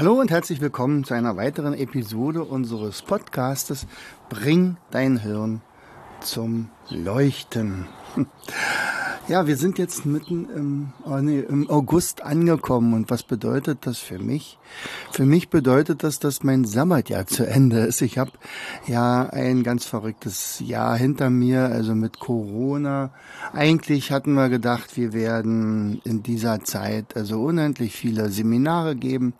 Hallo und herzlich willkommen zu einer weiteren Episode unseres Podcastes Bring dein Hirn zum Leuchten. Ja, wir sind jetzt mitten im, oh nee, im August angekommen. Und was bedeutet das für mich? Für mich bedeutet das, dass mein Sabbatjahr zu Ende ist. Ich habe ja ein ganz verrücktes Jahr hinter mir, also mit Corona. Eigentlich hatten wir gedacht, wir werden in dieser Zeit also unendlich viele Seminare geben,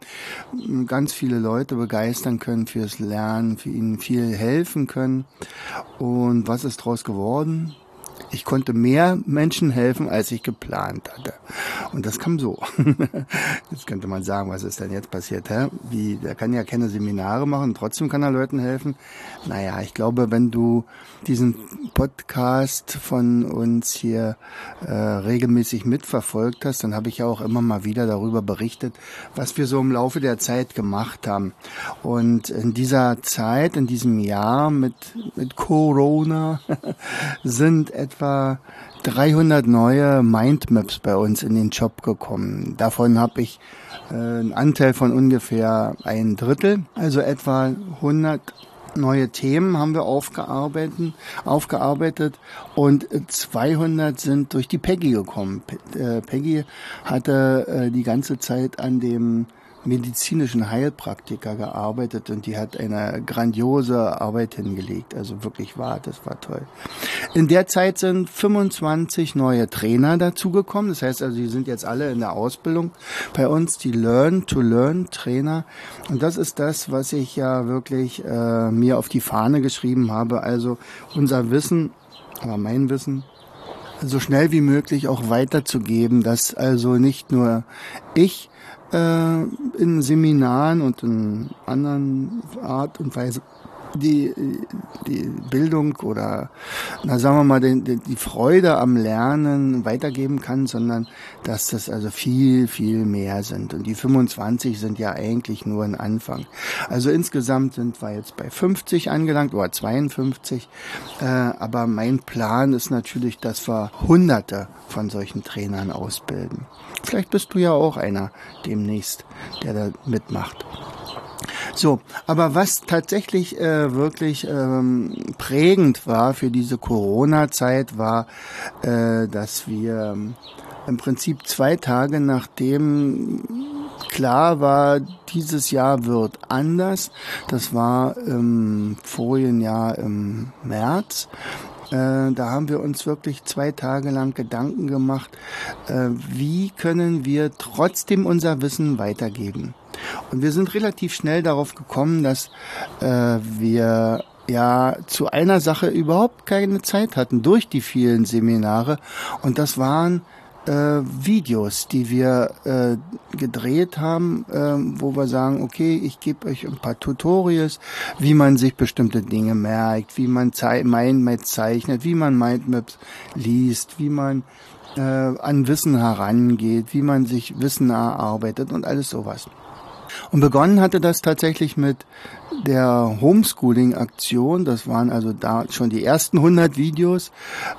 ganz viele Leute begeistern können fürs Lernen, für ihnen viel helfen können. Und was ist daraus geworden? Ich konnte mehr Menschen helfen, als ich geplant hatte. Und das kam so. Jetzt könnte man sagen, was ist denn jetzt passiert? Hä? Wie, der kann ja keine Seminare machen, trotzdem kann er Leuten helfen. Naja, ich glaube, wenn du diesen Podcast von uns hier äh, regelmäßig mitverfolgt hast, dann habe ich ja auch immer mal wieder darüber berichtet, was wir so im Laufe der Zeit gemacht haben. Und in dieser Zeit, in diesem Jahr mit, mit Corona sind etwa etwa 300 neue Mindmaps bei uns in den Job gekommen. Davon habe ich äh, einen Anteil von ungefähr ein Drittel, also etwa 100 neue Themen haben wir aufgearbeitet, aufgearbeitet und 200 sind durch die Peggy gekommen. Äh, Peggy hatte äh, die ganze Zeit an dem medizinischen Heilpraktiker gearbeitet und die hat eine grandiose Arbeit hingelegt. Also wirklich wahr, das war toll. In der Zeit sind 25 neue Trainer dazugekommen. Das heißt also, die sind jetzt alle in der Ausbildung bei uns, die Learn-to-Learn-Trainer. Und das ist das, was ich ja wirklich äh, mir auf die Fahne geschrieben habe. Also unser Wissen, aber mein Wissen, so schnell wie möglich auch weiterzugeben, dass also nicht nur ich in Seminaren und in anderen Art und Weise die, die Bildung oder, na sagen wir mal, die, die Freude am Lernen weitergeben kann, sondern dass das also viel, viel mehr sind. Und die 25 sind ja eigentlich nur ein Anfang. Also insgesamt sind wir jetzt bei 50 angelangt oder 52. Äh, aber mein Plan ist natürlich, dass wir Hunderte von solchen Trainern ausbilden. Vielleicht bist du ja auch einer demnächst, der da mitmacht. So, aber was tatsächlich äh, wirklich ähm, prägend war für diese Corona-Zeit, war, äh, dass wir ähm, im Prinzip zwei Tage nachdem klar war, dieses Jahr wird anders, das war im vorigen Jahr im März, äh, da haben wir uns wirklich zwei Tage lang Gedanken gemacht, äh, wie können wir trotzdem unser Wissen weitergeben. Und wir sind relativ schnell darauf gekommen, dass äh, wir ja zu einer Sache überhaupt keine Zeit hatten durch die vielen Seminare. Und das waren äh, Videos, die wir äh, gedreht haben, äh, wo wir sagen, okay, ich gebe euch ein paar Tutorials, wie man sich bestimmte Dinge merkt, wie man Mindmaps zeichnet, wie man Mindmaps liest, wie man äh, an Wissen herangeht, wie man sich Wissen erarbeitet und alles sowas. Und begonnen hatte das tatsächlich mit der Homeschooling-Aktion. Das waren also da schon die ersten 100 Videos.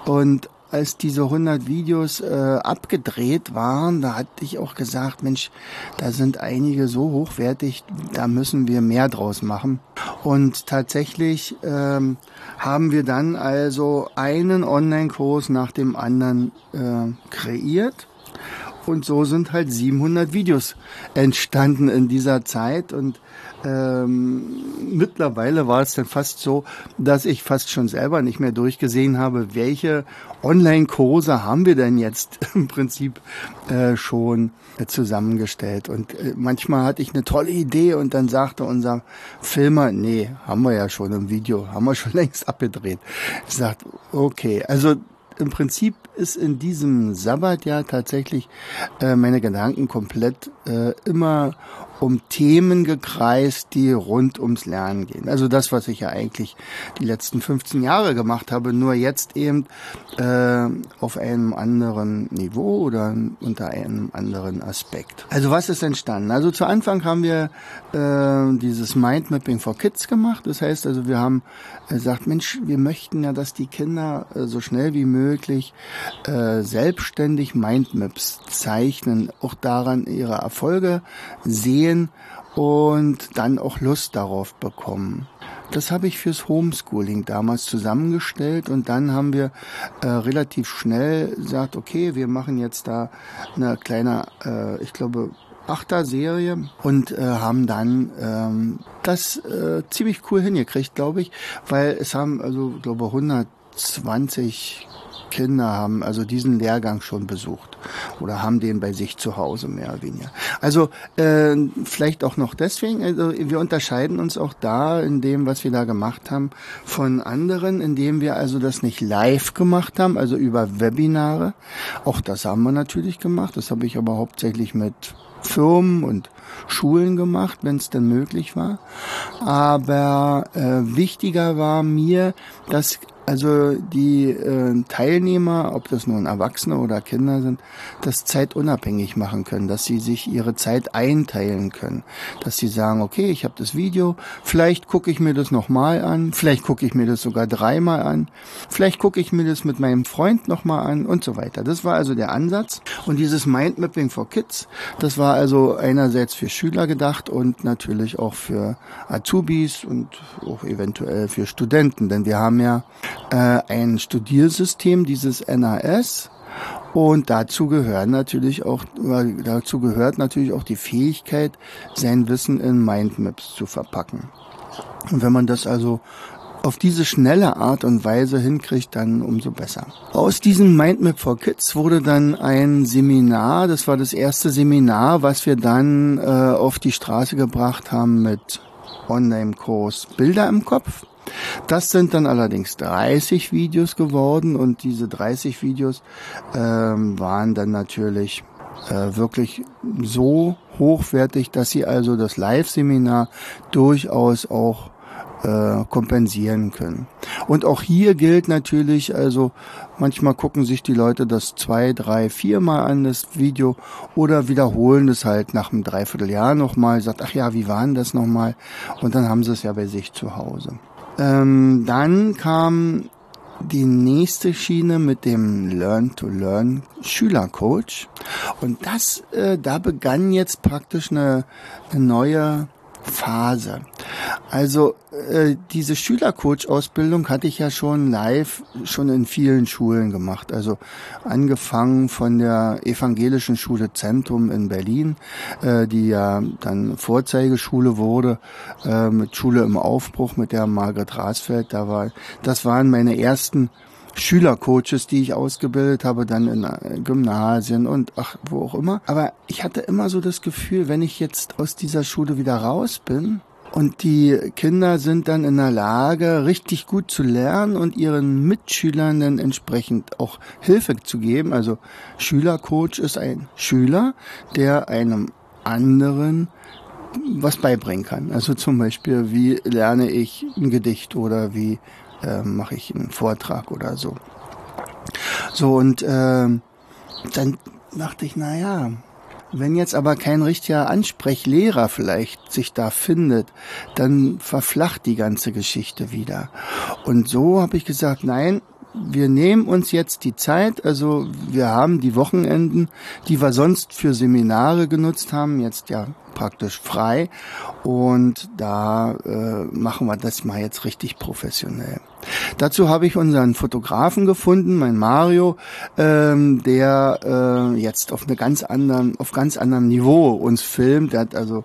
Und als diese 100 Videos äh, abgedreht waren, da hatte ich auch gesagt, Mensch, da sind einige so hochwertig, da müssen wir mehr draus machen. Und tatsächlich ähm, haben wir dann also einen Online-Kurs nach dem anderen äh, kreiert und so sind halt 700 Videos entstanden in dieser Zeit. Und ähm, mittlerweile war es dann fast so, dass ich fast schon selber nicht mehr durchgesehen habe, welche Online-Kurse haben wir denn jetzt im Prinzip äh, schon äh, zusammengestellt. Und äh, manchmal hatte ich eine tolle Idee und dann sagte unser Filmer, nee, haben wir ja schon im Video, haben wir schon längst abgedreht. Ich sagte, okay, also im Prinzip ist in diesem Sabbatjahr tatsächlich äh, meine Gedanken komplett äh, immer um Themen gekreist, die rund ums Lernen gehen. Also das, was ich ja eigentlich die letzten 15 Jahre gemacht habe, nur jetzt eben äh, auf einem anderen Niveau oder unter einem anderen Aspekt. Also was ist entstanden? Also zu Anfang haben wir äh, dieses Mindmapping for Kids gemacht. Das heißt also, wir haben gesagt, Mensch, wir möchten ja, dass die Kinder äh, so schnell wie möglich äh, selbstständig Mindmaps zeichnen, auch daran ihre Erfolge sehen und dann auch Lust darauf bekommen. Das habe ich fürs Homeschooling damals zusammengestellt und dann haben wir äh, relativ schnell gesagt, okay, wir machen jetzt da eine kleine, äh, ich glaube, Achter-Serie und äh, haben dann ähm, das äh, ziemlich cool hingekriegt, glaube ich, weil es haben also, glaube 120 Kinder haben also diesen Lehrgang schon besucht oder haben den bei sich zu Hause mehr oder weniger. Also äh, vielleicht auch noch deswegen, also wir unterscheiden uns auch da in dem, was wir da gemacht haben, von anderen, indem wir also das nicht live gemacht haben, also über Webinare. Auch das haben wir natürlich gemacht. Das habe ich aber hauptsächlich mit Firmen und Schulen gemacht, wenn es denn möglich war. Aber äh, wichtiger war mir, dass also die äh, Teilnehmer, ob das nun Erwachsene oder Kinder sind, das zeitunabhängig machen können, dass sie sich ihre Zeit einteilen können, dass sie sagen, okay, ich habe das Video, vielleicht gucke ich mir das nochmal an, vielleicht gucke ich mir das sogar dreimal an, vielleicht gucke ich mir das mit meinem Freund nochmal an und so weiter. Das war also der Ansatz. Und dieses Mindmapping for Kids, das war also einerseits für Schüler gedacht und natürlich auch für Azubis und auch eventuell für Studenten, denn wir haben ja äh, ein Studiersystem, dieses NAS. Und dazu gehört natürlich auch, dazu gehört natürlich auch die Fähigkeit, sein Wissen in Mindmaps zu verpacken. Und wenn man das also auf diese schnelle Art und Weise hinkriegt, dann umso besser. Aus diesem Mindmap for Kids wurde dann ein Seminar, das war das erste Seminar, was wir dann äh, auf die Straße gebracht haben mit Online-Kurs Bilder im Kopf. Das sind dann allerdings 30 Videos geworden und diese 30 Videos ähm, waren dann natürlich äh, wirklich so hochwertig, dass sie also das Live-Seminar durchaus auch äh, kompensieren können. Und auch hier gilt natürlich, also manchmal gucken sich die Leute das zwei, drei, viermal an, das Video, oder wiederholen es halt nach einem Dreivierteljahr nochmal, sagt, ach ja, wie war denn das nochmal? Und dann haben sie es ja bei sich zu Hause. Ähm, dann kam die nächste Schiene mit dem Learn-to-Learn Schülercoach. Und das, äh, da begann jetzt praktisch eine, eine neue Phase. Also äh, diese Schülercoach-Ausbildung hatte ich ja schon live, schon in vielen Schulen gemacht. Also angefangen von der evangelischen Schule Zentrum in Berlin, äh, die ja dann Vorzeigeschule wurde, äh, mit Schule im Aufbruch mit der Margret Rasfeld. Da war, das waren meine ersten Schülercoaches, die ich ausgebildet habe, dann in äh, Gymnasien und ach, wo auch immer. Aber ich hatte immer so das Gefühl, wenn ich jetzt aus dieser Schule wieder raus bin, und die Kinder sind dann in der Lage, richtig gut zu lernen und ihren Mitschülern dann entsprechend auch Hilfe zu geben. Also Schülercoach ist ein Schüler, der einem anderen was beibringen kann. Also zum Beispiel, wie lerne ich ein Gedicht oder wie äh, mache ich einen Vortrag oder so. So, und äh, dann dachte ich, na ja, wenn jetzt aber kein richtiger Ansprechlehrer vielleicht sich da findet, dann verflacht die ganze Geschichte wieder. Und so habe ich gesagt, nein, wir nehmen uns jetzt die Zeit, also wir haben die Wochenenden, die wir sonst für Seminare genutzt haben, jetzt ja praktisch frei und da äh, machen wir das mal jetzt richtig professionell. Dazu habe ich unseren Fotografen gefunden, mein Mario, ähm, der äh, jetzt auf eine ganz anderen, auf ganz anderem Niveau uns filmt. Der hat also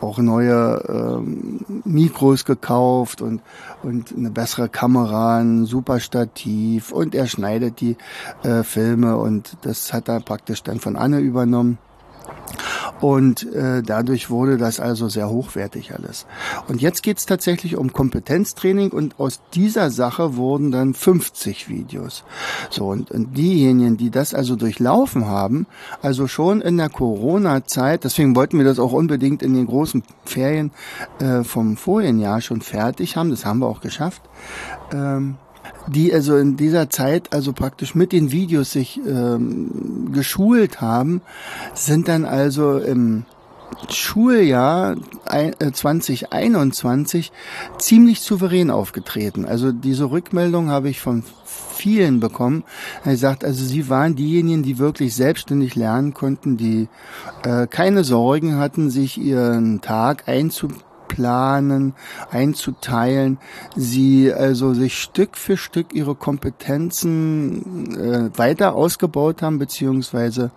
auch neue ähm, Mikros gekauft und und eine bessere Kamera, ein super Stativ und er schneidet die äh, Filme und das hat er praktisch dann von Anne übernommen. Und äh, dadurch wurde das also sehr hochwertig alles. Und jetzt geht's tatsächlich um Kompetenztraining und aus dieser Sache wurden dann 50 Videos. So, und, und diejenigen, die das also durchlaufen haben, also schon in der Corona-Zeit, deswegen wollten wir das auch unbedingt in den großen Ferien äh, vom vorigen Jahr schon fertig haben, das haben wir auch geschafft, ähm, die also in dieser Zeit also praktisch mit den Videos sich ähm, geschult haben, sind dann also im Schuljahr 2021 äh, ziemlich souverän aufgetreten. Also diese Rückmeldung habe ich von vielen bekommen. Er sagt, also sie waren diejenigen, die wirklich selbstständig lernen konnten, die äh, keine Sorgen hatten, sich ihren Tag einzubauen planen, einzuteilen, sie also sich Stück für Stück ihre Kompetenzen äh, weiter ausgebaut haben, beziehungsweise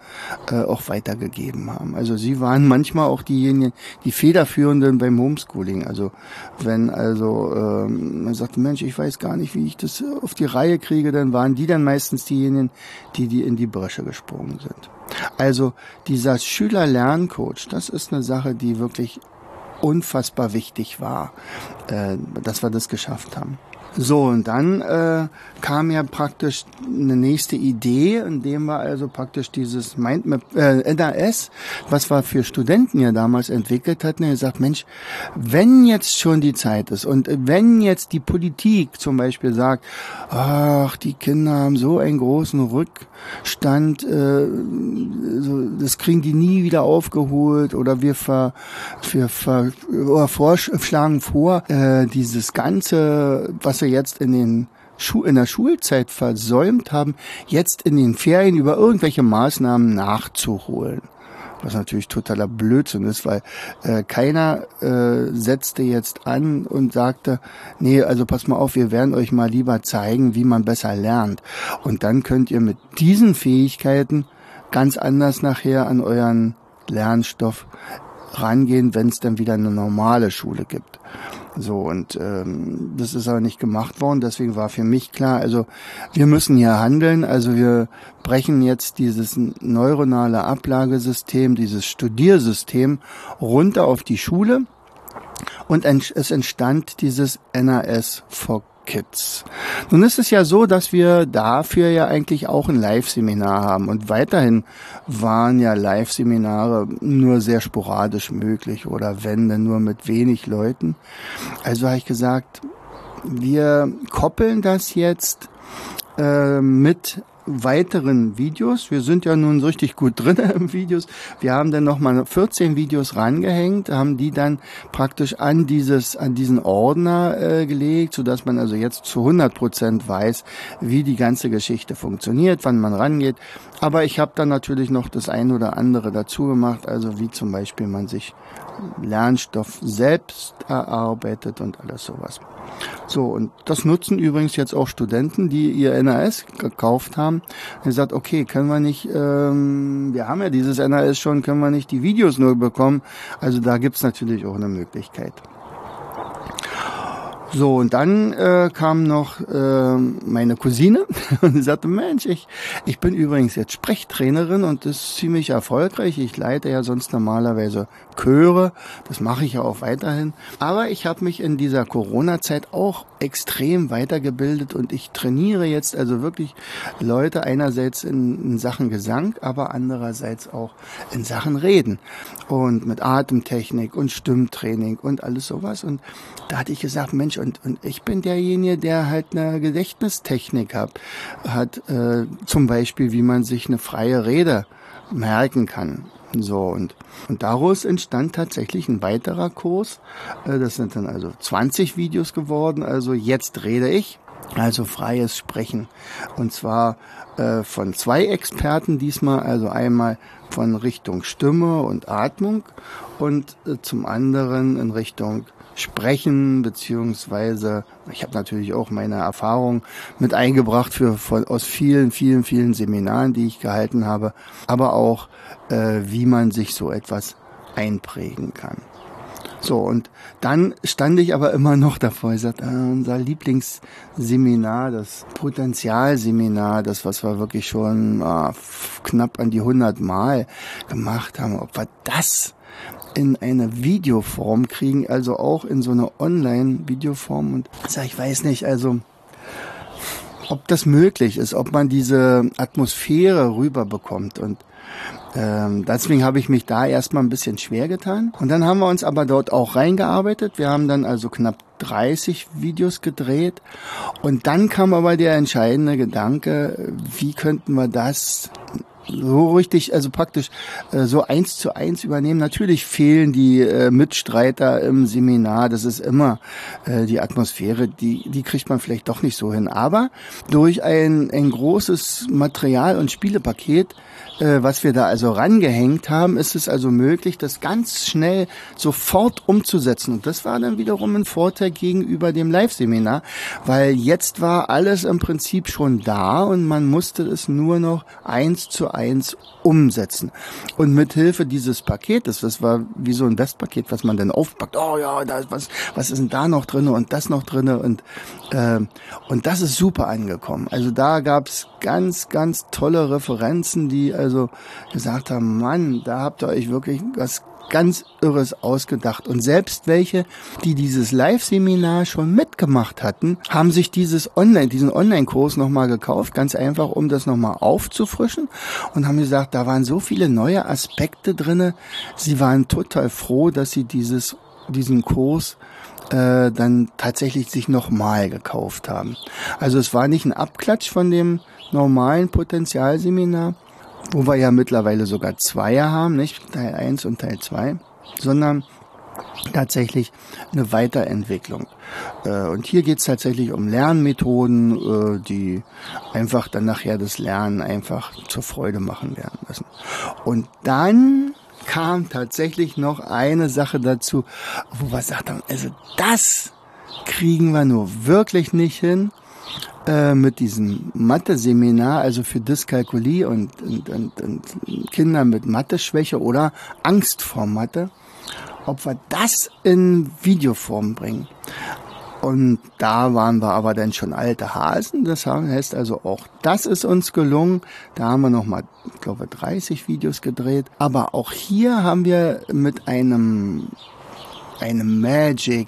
äh, auch weitergegeben haben. Also sie waren manchmal auch diejenigen, die Federführenden beim Homeschooling. Also wenn also ähm, man sagt, Mensch, ich weiß gar nicht, wie ich das auf die Reihe kriege, dann waren die dann meistens diejenigen, die die in die Bresche gesprungen sind. Also dieser Schüler-Lerncoach, das ist eine Sache, die wirklich unfassbar wichtig war, äh, dass wir das geschafft haben. So, und dann äh, kam ja praktisch eine nächste Idee, indem wir also praktisch dieses Mindmap, äh, NAS, was wir für Studenten ja damals entwickelt hatten, gesagt, Mensch, wenn jetzt schon die Zeit ist und wenn jetzt die Politik zum Beispiel sagt, ach, die Kinder haben so einen großen Rückstand, äh, so, das kriegen die nie wieder aufgeholt oder wir, ver, wir ver, oder vorschlagen vor, äh, dieses ganze, was wir jetzt in den in der Schulzeit versäumt haben, jetzt in den Ferien über irgendwelche Maßnahmen nachzuholen. Was natürlich totaler Blödsinn ist, weil äh, keiner äh, setzte jetzt an und sagte, nee, also pass mal auf, wir werden euch mal lieber zeigen, wie man besser lernt. Und dann könnt ihr mit diesen Fähigkeiten ganz anders nachher an euren Lernstoff rangehen, wenn es dann wieder eine normale Schule gibt. So, und ähm, das ist aber nicht gemacht worden, deswegen war für mich klar, also wir müssen hier handeln, also wir brechen jetzt dieses neuronale Ablagesystem, dieses Studiersystem runter auf die Schule. Und es entstand dieses NAS for Kids. Nun ist es ja so, dass wir dafür ja eigentlich auch ein Live-Seminar haben und weiterhin waren ja Live-Seminare nur sehr sporadisch möglich oder wenn dann nur mit wenig Leuten. Also habe ich gesagt, wir koppeln das jetzt äh, mit weiteren Videos. Wir sind ja nun richtig gut drin im Videos. Wir haben dann nochmal 14 Videos rangehängt, haben die dann praktisch an dieses, an diesen Ordner äh, gelegt, so dass man also jetzt zu 100 Prozent weiß, wie die ganze Geschichte funktioniert, wann man rangeht. Aber ich habe dann natürlich noch das ein oder andere dazu gemacht, also wie zum Beispiel man sich Lernstoff selbst erarbeitet und alles sowas. So, und das nutzen übrigens jetzt auch Studenten, die ihr NAS gekauft haben. Und gesagt, okay, können wir nicht, ähm, wir haben ja dieses NAS schon, können wir nicht die Videos nur bekommen. Also da gibt's natürlich auch eine Möglichkeit. So, und dann äh, kam noch äh, meine Cousine und sie sagte, Mensch, ich, ich bin übrigens jetzt Sprechtrainerin und das ist ziemlich erfolgreich. Ich leite ja sonst normalerweise Chöre, das mache ich ja auch weiterhin. Aber ich habe mich in dieser Corona-Zeit auch extrem weitergebildet und ich trainiere jetzt also wirklich Leute einerseits in, in Sachen Gesang, aber andererseits auch in Sachen Reden und mit Atemtechnik und Stimmtraining und alles sowas. Und da hatte ich gesagt, Mensch, und, und ich bin derjenige, der halt eine Gedächtnistechnik hat, hat äh, zum Beispiel, wie man sich eine freie Rede merken kann. So, und, und daraus entstand tatsächlich ein weiterer Kurs. Äh, das sind dann also 20 Videos geworden. Also jetzt rede ich. Also freies Sprechen. Und zwar äh, von zwei Experten diesmal, also einmal von Richtung Stimme und Atmung und äh, zum anderen in Richtung sprechen, beziehungsweise ich habe natürlich auch meine Erfahrung mit eingebracht für, von, aus vielen, vielen, vielen Seminaren, die ich gehalten habe, aber auch, äh, wie man sich so etwas einprägen kann. So, und dann stand ich aber immer noch davor. Ich sagte, äh, unser Lieblingsseminar, das Potenzialseminar, das, was wir wirklich schon äh, knapp an die 100 Mal gemacht haben, ob wir das in eine Videoform kriegen, also auch in so eine Online-Videoform. Und sag, ich weiß nicht, also ob das möglich ist, ob man diese Atmosphäre rüberbekommt. Und ähm, deswegen habe ich mich da erstmal ein bisschen schwer getan. Und dann haben wir uns aber dort auch reingearbeitet. Wir haben dann also knapp 30 Videos gedreht. Und dann kam aber der entscheidende Gedanke, wie könnten wir das so richtig, also praktisch äh, so eins zu eins übernehmen. Natürlich fehlen die äh, Mitstreiter im Seminar, das ist immer äh, die Atmosphäre, die, die kriegt man vielleicht doch nicht so hin. Aber durch ein, ein großes Material- und Spielepaket äh, was wir da also rangehängt haben, ist es also möglich, das ganz schnell sofort umzusetzen. Und das war dann wiederum ein Vorteil gegenüber dem Live-Seminar, weil jetzt war alles im Prinzip schon da und man musste es nur noch eins zu eins umsetzen. Und mit Hilfe dieses Paketes, das war wie so ein Westpaket, was man dann aufpackt, oh ja, da was, was ist denn da noch drinne und das noch drinne und äh, und das ist super angekommen. Also da gab's ganz, ganz tolle Referenzen, die also gesagt haben, Mann, da habt ihr euch wirklich was ganz Irres ausgedacht. Und selbst welche, die dieses Live-Seminar schon mitgemacht hatten, haben sich dieses Online, diesen Online-Kurs nochmal gekauft, ganz einfach, um das nochmal aufzufrischen und haben gesagt, da waren so viele neue Aspekte drinne. Sie waren total froh, dass sie dieses, diesen Kurs äh, dann tatsächlich sich nochmal gekauft haben. Also es war nicht ein Abklatsch von dem normalen Potenzialseminar, wo wir ja mittlerweile sogar zwei haben, nicht Teil 1 und Teil 2, sondern tatsächlich eine Weiterentwicklung. Äh, und hier geht es tatsächlich um Lernmethoden, äh, die einfach dann nachher das Lernen einfach zur Freude machen werden müssen. Und dann kam tatsächlich noch eine Sache dazu, wo wir sagt haben, also das kriegen wir nur wirklich nicht hin äh, mit diesem Mathe-Seminar, also für Dyskalkulie und, und, und, und Kinder mit Mathe-Schwäche oder Angst vor Mathe, ob wir das in Videoform bringen. Und da waren wir aber dann schon alte Hasen. Das heißt also auch das ist uns gelungen. Da haben wir nochmal, glaube, 30 Videos gedreht. Aber auch hier haben wir mit einem eine Magic,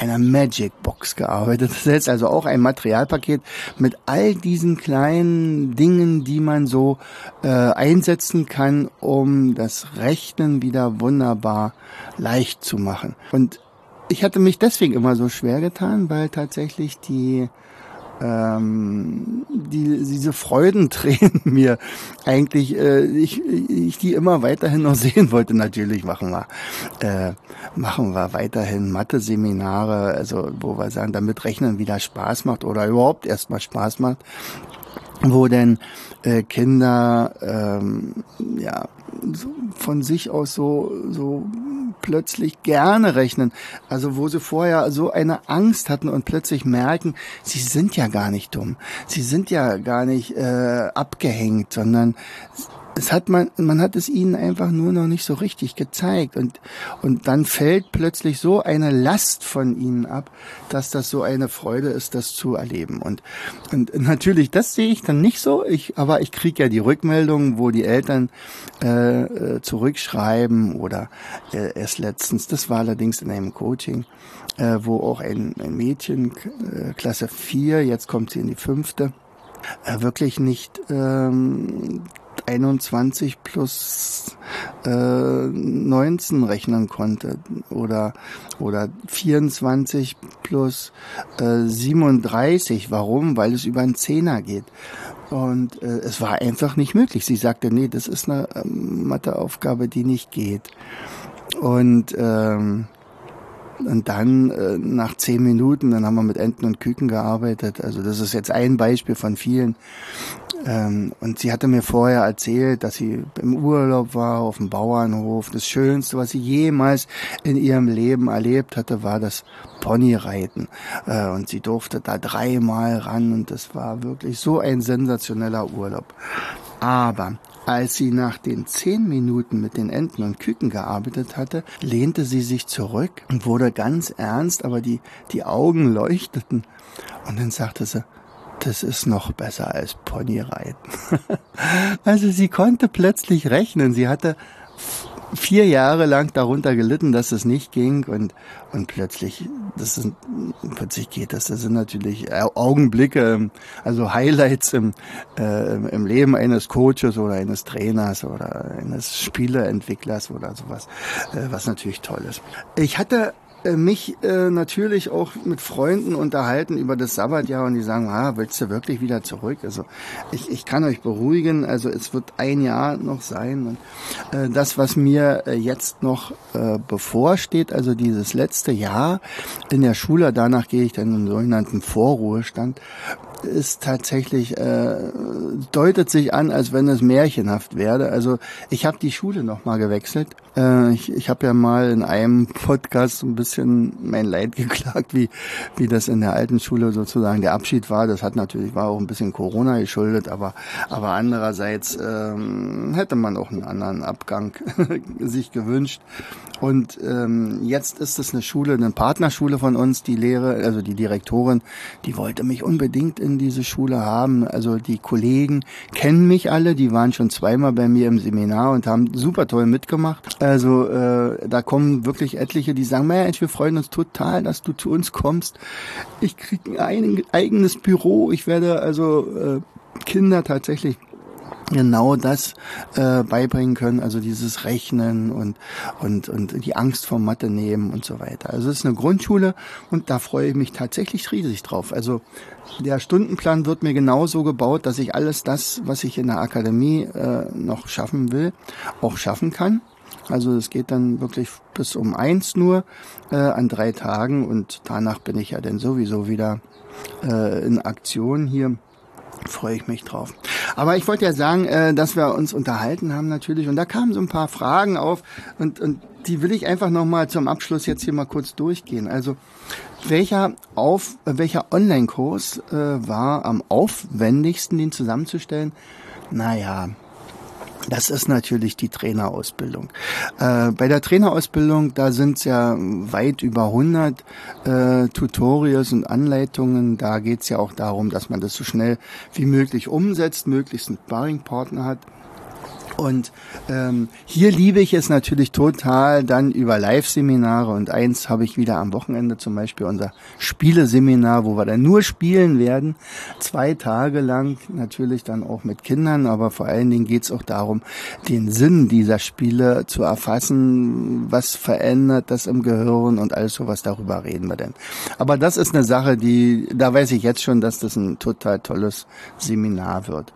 einer Magic Box gearbeitet. Das ist also auch ein Materialpaket mit all diesen kleinen Dingen, die man so äh, einsetzen kann, um das Rechnen wieder wunderbar leicht zu machen. Und ich hatte mich deswegen immer so schwer getan, weil tatsächlich die ähm, die, diese Freudentränen mir eigentlich, äh, ich, ich die immer weiterhin noch sehen wollte. Natürlich machen wir, äh, machen wir weiterhin Mathe-Seminare, also wo wir sagen, damit Rechnen wieder Spaß macht oder überhaupt erstmal Spaß macht wo denn äh, Kinder ähm, ja so von sich aus so so plötzlich gerne rechnen, also wo sie vorher so eine Angst hatten und plötzlich merken, sie sind ja gar nicht dumm, sie sind ja gar nicht äh, abgehängt, sondern es hat man, man hat es ihnen einfach nur noch nicht so richtig gezeigt. Und, und dann fällt plötzlich so eine Last von ihnen ab, dass das so eine Freude ist, das zu erleben. Und, und natürlich, das sehe ich dann nicht so, ich, aber ich kriege ja die Rückmeldungen, wo die Eltern äh, äh, zurückschreiben oder äh, erst letztens, das war allerdings in einem Coaching, äh, wo auch ein, ein Mädchen, äh, Klasse 4, jetzt kommt sie in die fünfte, äh, wirklich nicht ähm, 21 plus äh, 19 rechnen konnte oder oder 24 plus äh, 37. Warum? Weil es über einen Zehner geht. Und äh, es war einfach nicht möglich. Sie sagte, nee, das ist eine ähm, Matheaufgabe, die nicht geht. Und ähm, und dann äh, nach zehn Minuten, dann haben wir mit Enten und Küken gearbeitet. Also das ist jetzt ein Beispiel von vielen. Ähm, und sie hatte mir vorher erzählt, dass sie im Urlaub war auf dem Bauernhof. Das Schönste, was sie jemals in ihrem Leben erlebt hatte, war das Ponyreiten. Äh, und sie durfte da dreimal ran und das war wirklich so ein sensationeller Urlaub. Aber Als sie nach den zehn Minuten mit den Enten und Küken gearbeitet hatte, lehnte sie sich zurück und wurde ganz ernst, aber die, die Augen leuchteten. Und dann sagte sie, das ist noch besser als Ponyreiten. also sie konnte plötzlich rechnen. Sie hatte vier Jahre lang darunter gelitten, dass es nicht ging und und plötzlich das ist, plötzlich geht das. Das sind natürlich Augenblicke, also Highlights im äh, im Leben eines Coaches oder eines Trainers oder eines Spieleentwicklers oder sowas, äh, was natürlich toll ist. Ich hatte mich äh, natürlich auch mit Freunden unterhalten über das Sabbatjahr und die sagen, ah, willst du wirklich wieder zurück? Also ich, ich kann euch beruhigen, also es wird ein Jahr noch sein. Und, äh, das, was mir äh, jetzt noch äh, bevorsteht, also dieses letzte Jahr in der Schule, danach gehe ich dann in den sogenannten Vorruhestand, ist tatsächlich, äh, deutet sich an, als wenn es märchenhaft werde. Also ich habe die Schule nochmal gewechselt. Äh, ich ich habe ja mal in einem Podcast ein bisschen mein Leid geklagt, wie, wie das in der alten Schule sozusagen der Abschied war. Das hat natürlich, war auch ein bisschen Corona geschuldet, aber, aber andererseits ähm, hätte man auch einen anderen Abgang sich gewünscht. Und ähm, jetzt ist es eine Schule, eine Partnerschule von uns, die Lehre, also die Direktorin, die wollte mich unbedingt in diese Schule haben. Also die Kollegen kennen mich alle, die waren schon zweimal bei mir im Seminar und haben super toll mitgemacht. Also äh, da kommen wirklich etliche, die sagen, Mensch, wir freuen uns total, dass du zu uns kommst. Ich krieg ein eigenes Büro, ich werde also äh, Kinder tatsächlich genau das äh, beibringen können, also dieses Rechnen und, und, und die Angst vor Mathe nehmen und so weiter. Also es ist eine Grundschule und da freue ich mich tatsächlich riesig drauf. Also der Stundenplan wird mir genauso gebaut, dass ich alles das, was ich in der Akademie äh, noch schaffen will, auch schaffen kann. Also es geht dann wirklich bis um eins nur äh, an drei Tagen und danach bin ich ja dann sowieso wieder äh, in Aktion hier freue ich mich drauf. Aber ich wollte ja sagen, äh, dass wir uns unterhalten haben natürlich und da kamen so ein paar Fragen auf und, und die will ich einfach nochmal zum Abschluss jetzt hier mal kurz durchgehen. Also welcher auf welcher Online-Kurs äh, war am aufwendigsten, den zusammenzustellen? Naja, das ist natürlich die Trainerausbildung. Äh, bei der Trainerausbildung, da sind es ja weit über 100 äh, Tutorials und Anleitungen. Da geht es ja auch darum, dass man das so schnell wie möglich umsetzt, möglichst einen Sparringpartner hat. Und ähm, hier liebe ich es natürlich total dann über Live-Seminare und eins habe ich wieder am Wochenende zum Beispiel unser Spieleseminar, wo wir dann nur spielen werden, zwei Tage lang natürlich dann auch mit Kindern, aber vor allen Dingen geht es auch darum, den Sinn dieser Spiele zu erfassen, was verändert das im Gehirn und alles sowas, darüber reden wir denn. Aber das ist eine Sache, die, da weiß ich jetzt schon, dass das ein total tolles Seminar wird.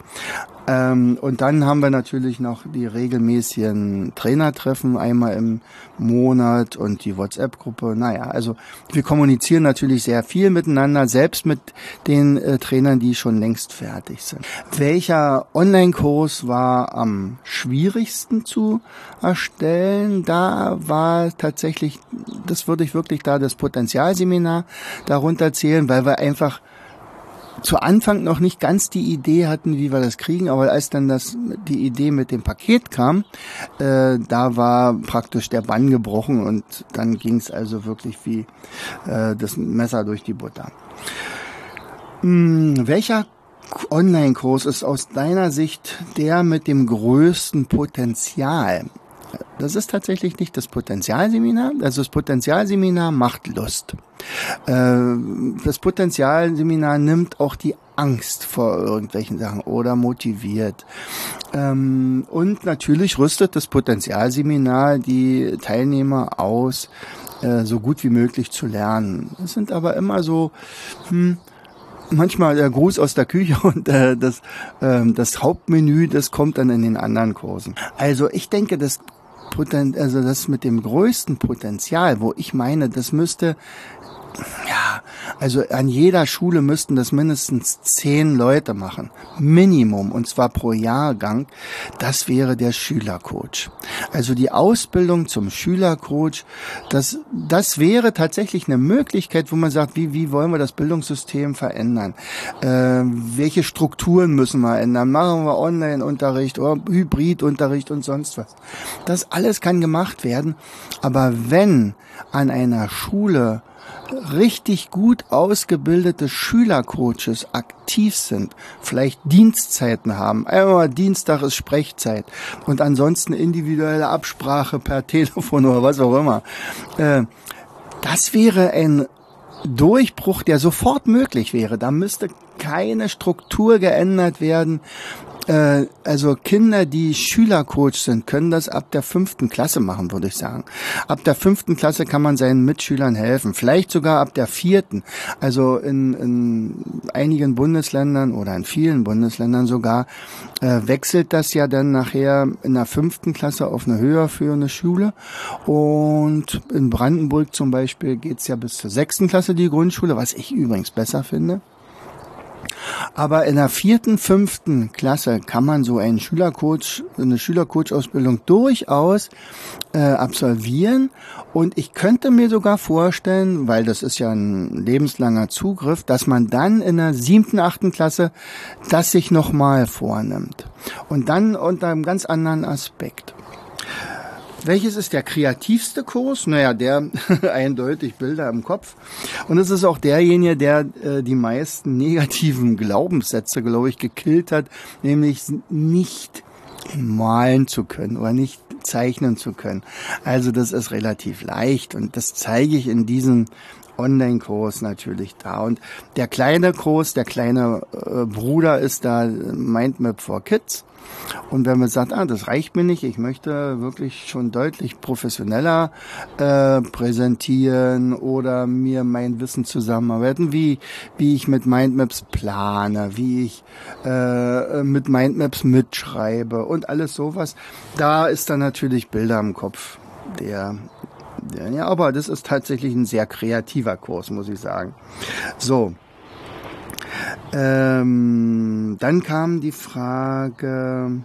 Ähm, und dann haben wir natürlich noch die regelmäßigen Trainertreffen einmal im Monat und die WhatsApp-Gruppe. Naja, also wir kommunizieren natürlich sehr viel miteinander, selbst mit den äh, Trainern, die schon längst fertig sind. Welcher Online-Kurs war am schwierigsten zu erstellen? Da war tatsächlich, das würde ich wirklich da das Potenzialseminar darunter zählen, weil wir einfach zu Anfang noch nicht ganz die Idee hatten, wie wir das kriegen, aber als dann das die Idee mit dem Paket kam, äh, da war praktisch der Bann gebrochen und dann ging es also wirklich wie äh, das Messer durch die Butter. Hm, welcher Online-Kurs ist aus deiner Sicht der mit dem größten Potenzial? Das ist tatsächlich nicht das Potenzialseminar. Also das Potenzialseminar macht Lust. Äh, das Potenzialseminar nimmt auch die Angst vor irgendwelchen Sachen oder motiviert. Ähm, und natürlich rüstet das Potenzialseminar die Teilnehmer aus, äh, so gut wie möglich zu lernen. Es sind aber immer so, hm, manchmal der Gruß aus der Küche und äh, das, äh, das Hauptmenü, das kommt dann in den anderen Kursen. Also ich denke, das Poten also das mit dem größten Potenzial, wo ich meine, das müsste ja Also an jeder Schule müssten das mindestens zehn Leute machen. Minimum. Und zwar pro Jahrgang. Das wäre der Schülercoach. Also die Ausbildung zum Schülercoach, das, das wäre tatsächlich eine Möglichkeit, wo man sagt, wie, wie wollen wir das Bildungssystem verändern? Äh, welche Strukturen müssen wir ändern? Machen wir Online-Unterricht oder Hybridunterricht und sonst was? Das alles kann gemacht werden. Aber wenn an einer Schule richtig gut ausgebildete Schülercoaches aktiv sind, vielleicht Dienstzeiten haben, einmal Dienstag ist Sprechzeit und ansonsten individuelle Absprache per Telefon oder was auch immer. Äh, das wäre ein Durchbruch, der sofort möglich wäre. Da müsste keine Struktur geändert werden. Äh, also Kinder, die Schülercoach sind, können das ab der fünften Klasse machen, würde ich sagen. Ab der fünften Klasse kann man seinen Mitschülern helfen. Vielleicht sogar ab der vierten. Also in, in einigen Bundesländern oder in vielen Bundesländern sogar äh, wechselt das ja dann nachher in der fünften Klasse auf eine höher führende Schule. Und in Brandenburg zum Beispiel geht's ja bis zur sechsten Klasse die Grundschule, was ich übrigens besser finde. Aber in der vierten, fünften Klasse kann man so einen Schülercoach, eine Schülercoach-Ausbildung durchaus äh, absolvieren. Und ich könnte mir sogar vorstellen, weil das ist ja ein lebenslanger Zugriff, dass man dann in der siebten, achten Klasse das sich nochmal vornimmt. Und dann unter einem ganz anderen Aspekt. Welches ist der kreativste Kurs? Naja, der eindeutig Bilder im Kopf. Und es ist auch derjenige, der äh, die meisten negativen Glaubenssätze, glaube ich, gekillt hat, nämlich nicht malen zu können oder nicht zeichnen zu können. Also das ist relativ leicht und das zeige ich in diesem Online-Kurs natürlich da. Und der kleine Kurs, der kleine äh, Bruder ist da Mindmap for Kids. Und wenn man sagt, ah, das reicht mir nicht, ich möchte wirklich schon deutlich professioneller äh, präsentieren oder mir mein Wissen zusammenarbeiten, wie, wie ich mit Mindmaps plane, wie ich äh, mit Mindmaps mitschreibe und alles sowas, da ist dann natürlich Bilder im Kopf der ja, aber das ist tatsächlich ein sehr kreativer Kurs, muss ich sagen. So. Ähm, dann kam die Frage,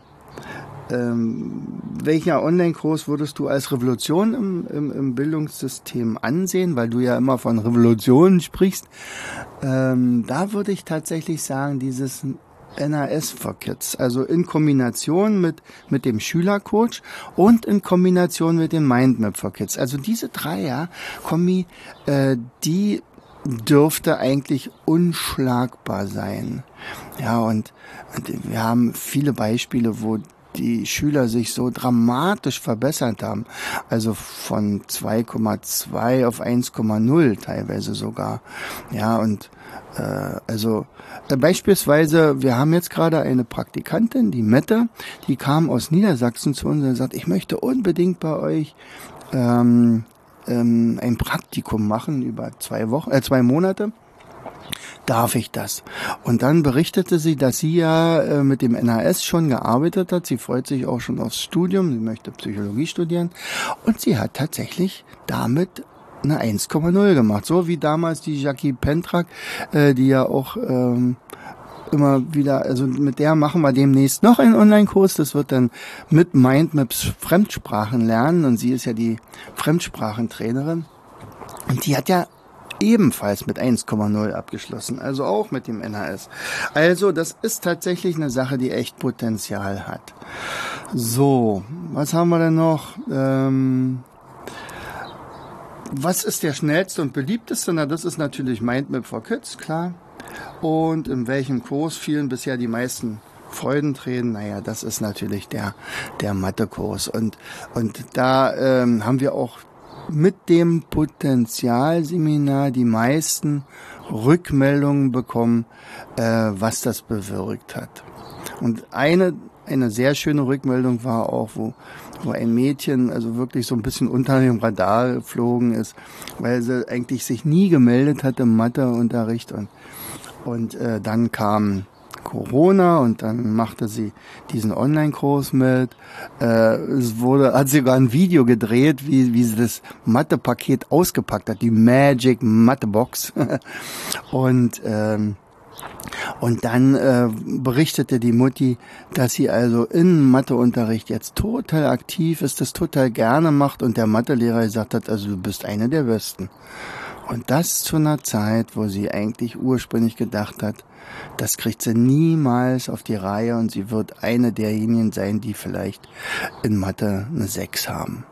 ähm, welcher Online-Kurs würdest du als Revolution im, im, im, Bildungssystem ansehen, weil du ja immer von Revolutionen sprichst? Ähm, da würde ich tatsächlich sagen, dieses NAS for Kids, also in Kombination mit, mit dem Schülercoach und in Kombination mit dem Mindmap for Kids. Also diese drei ja, Kombi, äh, die dürfte eigentlich unschlagbar sein. Ja, und, und wir haben viele Beispiele, wo die Schüler sich so dramatisch verbessert haben. Also von 2,2 auf 1,0 teilweise sogar. Ja, und äh, also äh, beispielsweise, wir haben jetzt gerade eine Praktikantin, die Mette, die kam aus Niedersachsen zu uns und sagt, ich möchte unbedingt bei euch ähm, ähm, ein Praktikum machen über zwei Wochen, äh, zwei Monate darf ich das? Und dann berichtete sie, dass sie ja äh, mit dem NHS schon gearbeitet hat. Sie freut sich auch schon aufs Studium. Sie möchte Psychologie studieren. Und sie hat tatsächlich damit eine 1,0 gemacht. So wie damals die Jackie Pentrak, äh, die ja auch ähm, immer wieder, also mit der machen wir demnächst noch einen Online-Kurs. Das wird dann mit Mindmaps Fremdsprachen lernen. Und sie ist ja die Fremdsprachentrainerin. Und die hat ja ebenfalls mit 1,0 abgeschlossen, also auch mit dem NHS. Also das ist tatsächlich eine Sache, die echt Potenzial hat. So, was haben wir denn noch? Ähm, was ist der schnellste und beliebteste? Na, das ist natürlich Mindmap for Kids, klar. Und in welchem Kurs fielen bisher die meisten Freudentränen? Naja, das ist natürlich der, der Mathekurs. Und, und da ähm, haben wir auch mit dem Potenzialseminar die meisten Rückmeldungen bekommen, äh, was das bewirkt hat. Und eine, eine sehr schöne Rückmeldung war auch, wo, wo ein Mädchen also wirklich so ein bisschen unter dem Radar geflogen ist, weil sie eigentlich sich nie gemeldet hat im Matheunterricht und, und äh, dann kam Corona und dann machte sie diesen Online-Kurs mit. Äh, es wurde, hat sie sogar ein Video gedreht, wie, wie sie das Mathe-Paket ausgepackt hat, die Magic Mathe-Box. und ähm, und dann äh, berichtete die Mutti, dass sie also im Matheunterricht jetzt total aktiv ist, das total gerne macht und der Mathelehrer gesagt hat, also du bist eine der Besten. Und das zu einer Zeit, wo sie eigentlich ursprünglich gedacht hat, das kriegt sie niemals auf die Reihe und sie wird eine derjenigen sein, die vielleicht in Mathe eine 6 haben.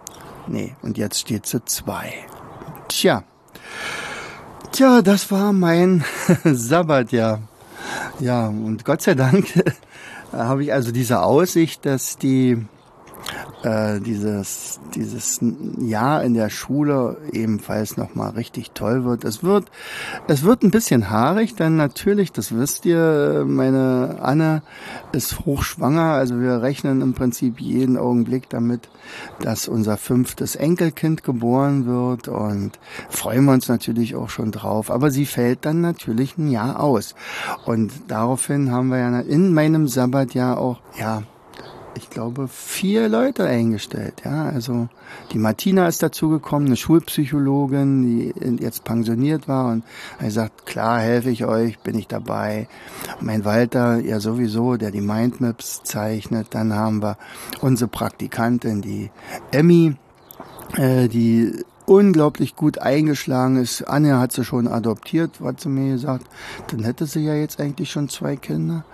Nee, und jetzt steht sie 2. Tja. Tja, das war mein Sabbatjahr. Ja, und Gott sei Dank habe ich also diese Aussicht, dass die äh, dieses, dieses Jahr in der Schule ebenfalls nochmal richtig toll wird. Es wird, es wird ein bisschen haarig, denn natürlich, das wisst ihr, meine Anne ist hochschwanger, also wir rechnen im Prinzip jeden Augenblick damit, dass unser fünftes Enkelkind geboren wird und freuen wir uns natürlich auch schon drauf. Aber sie fällt dann natürlich ein Jahr aus. Und daraufhin haben wir ja in meinem Sabbatjahr auch, ja, ich glaube, vier Leute eingestellt. Ja, also die Martina ist dazugekommen, eine Schulpsychologin, die jetzt pensioniert war und er sagt, klar, helfe ich euch, bin ich dabei. Mein Walter, ja sowieso, der die Mindmaps zeichnet. Dann haben wir unsere Praktikantin, die Emmy, äh, die unglaublich gut eingeschlagen ist. Anja hat sie schon adoptiert, hat sie mir gesagt. Dann hätte sie ja jetzt eigentlich schon zwei Kinder.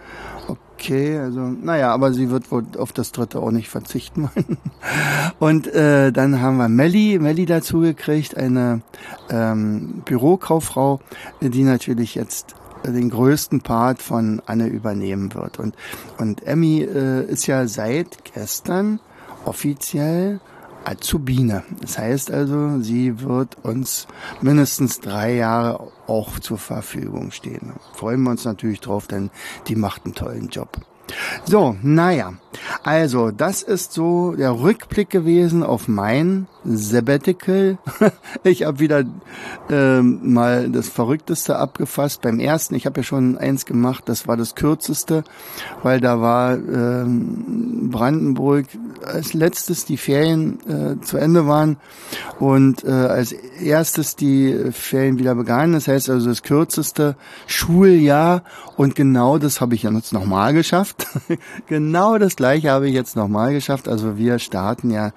Okay, also naja, aber sie wird wohl auf das dritte auch nicht verzichten wollen. Und äh, dann haben wir Melli, Melli dazu gekriegt, eine ähm, Bürokauffrau, die natürlich jetzt den größten Part von Anne übernehmen wird. Und, und Emmy äh, ist ja seit gestern offiziell Azubine. Das heißt also, sie wird uns mindestens drei Jahre auch zur Verfügung stehen. Freuen wir uns natürlich drauf, denn die macht einen tollen Job. So, naja. Also, das ist so der Rückblick gewesen auf mein Sabbatical. ich habe wieder ähm, mal das Verrückteste abgefasst. Beim ersten, ich habe ja schon eins gemacht, das war das kürzeste, weil da war ähm, Brandenburg als letztes die Ferien äh, zu Ende waren und äh, als erstes die Ferien wieder begannen. Das heißt also das kürzeste Schuljahr und genau das habe ich ja jetzt nochmal geschafft. genau das gleiche habe ich jetzt nochmal geschafft. Also wir starten ja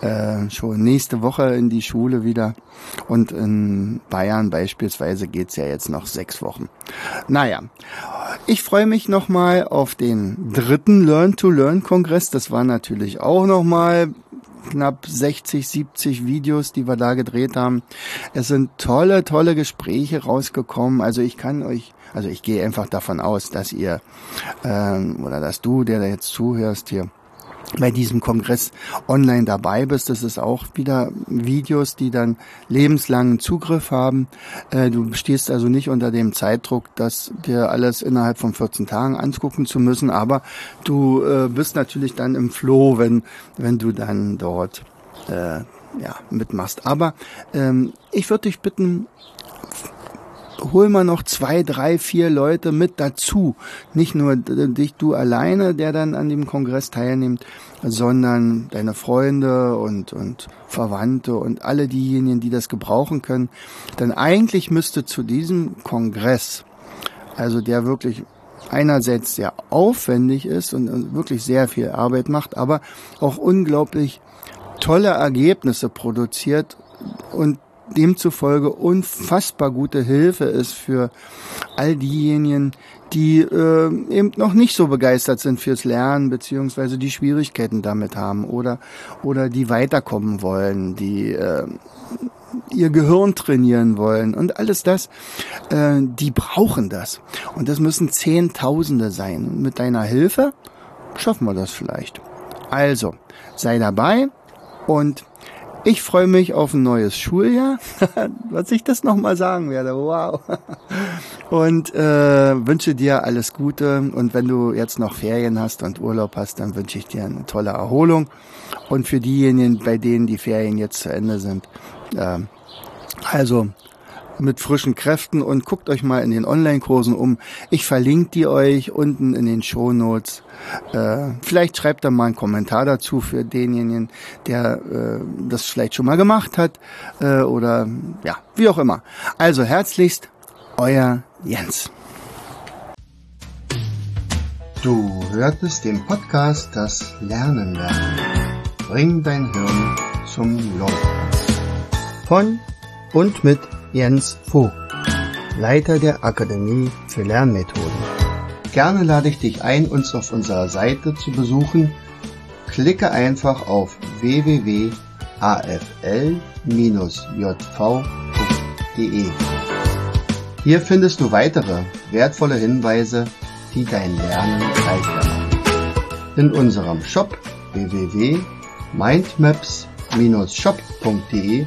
äh, schon nächste Woche in die Schule wieder. Und in Bayern beispielsweise geht's ja jetzt noch sechs Wochen. Naja, ich freue mich nochmal auf den dritten Learn-to-Learn-Kongress. Das war natürlich auch nochmal knapp 60, 70 Videos, die wir da gedreht haben. Es sind tolle, tolle Gespräche rausgekommen. Also ich kann euch, also ich gehe einfach davon aus, dass ihr ähm, oder dass du, der da jetzt zuhörst hier, bei diesem Kongress online dabei bist. Das ist auch wieder Videos, die dann lebenslangen Zugriff haben. Äh, du stehst also nicht unter dem Zeitdruck, das dir alles innerhalb von 14 Tagen angucken zu müssen, aber du äh, bist natürlich dann im Flow, wenn, wenn du dann dort äh, ja, mitmachst. Aber ähm, ich würde dich bitten, hol mal noch zwei, drei, vier Leute mit dazu. Nicht nur dich, du alleine, der dann an dem Kongress teilnimmt, sondern deine Freunde und, und Verwandte und alle diejenigen, die das gebrauchen können. Denn eigentlich müsste zu diesem Kongress, also der wirklich einerseits sehr aufwendig ist und wirklich sehr viel Arbeit macht, aber auch unglaublich tolle Ergebnisse produziert und demzufolge unfassbar gute Hilfe ist für all diejenigen, die äh, eben noch nicht so begeistert sind fürs Lernen beziehungsweise die Schwierigkeiten damit haben oder oder die weiterkommen wollen, die äh, ihr Gehirn trainieren wollen und alles das, äh, die brauchen das und das müssen Zehntausende sein. Mit deiner Hilfe schaffen wir das vielleicht. Also sei dabei und ich freue mich auf ein neues Schuljahr, was ich das nochmal sagen werde. Wow. Und äh, wünsche dir alles Gute. Und wenn du jetzt noch Ferien hast und Urlaub hast, dann wünsche ich dir eine tolle Erholung. Und für diejenigen, bei denen die Ferien jetzt zu Ende sind, äh, also mit frischen Kräften und guckt euch mal in den Online-Kursen um. Ich verlinke die euch unten in den Show Notes. Äh, vielleicht schreibt da mal einen Kommentar dazu für denjenigen, der äh, das vielleicht schon mal gemacht hat äh, oder ja, wie auch immer. Also herzlichst, euer Jens. Du hörtest den Podcast Das Lernen lernen. Bring dein Hirn zum Leuchten. Von und mit Jens Vogt, Leiter der Akademie für Lernmethoden. Gerne lade ich dich ein, uns auf unserer Seite zu besuchen. Klicke einfach auf www.afl-jv.de. Hier findest du weitere wertvolle Hinweise, die dein Lernen leichter. In unserem Shop www.mindmaps-shop.de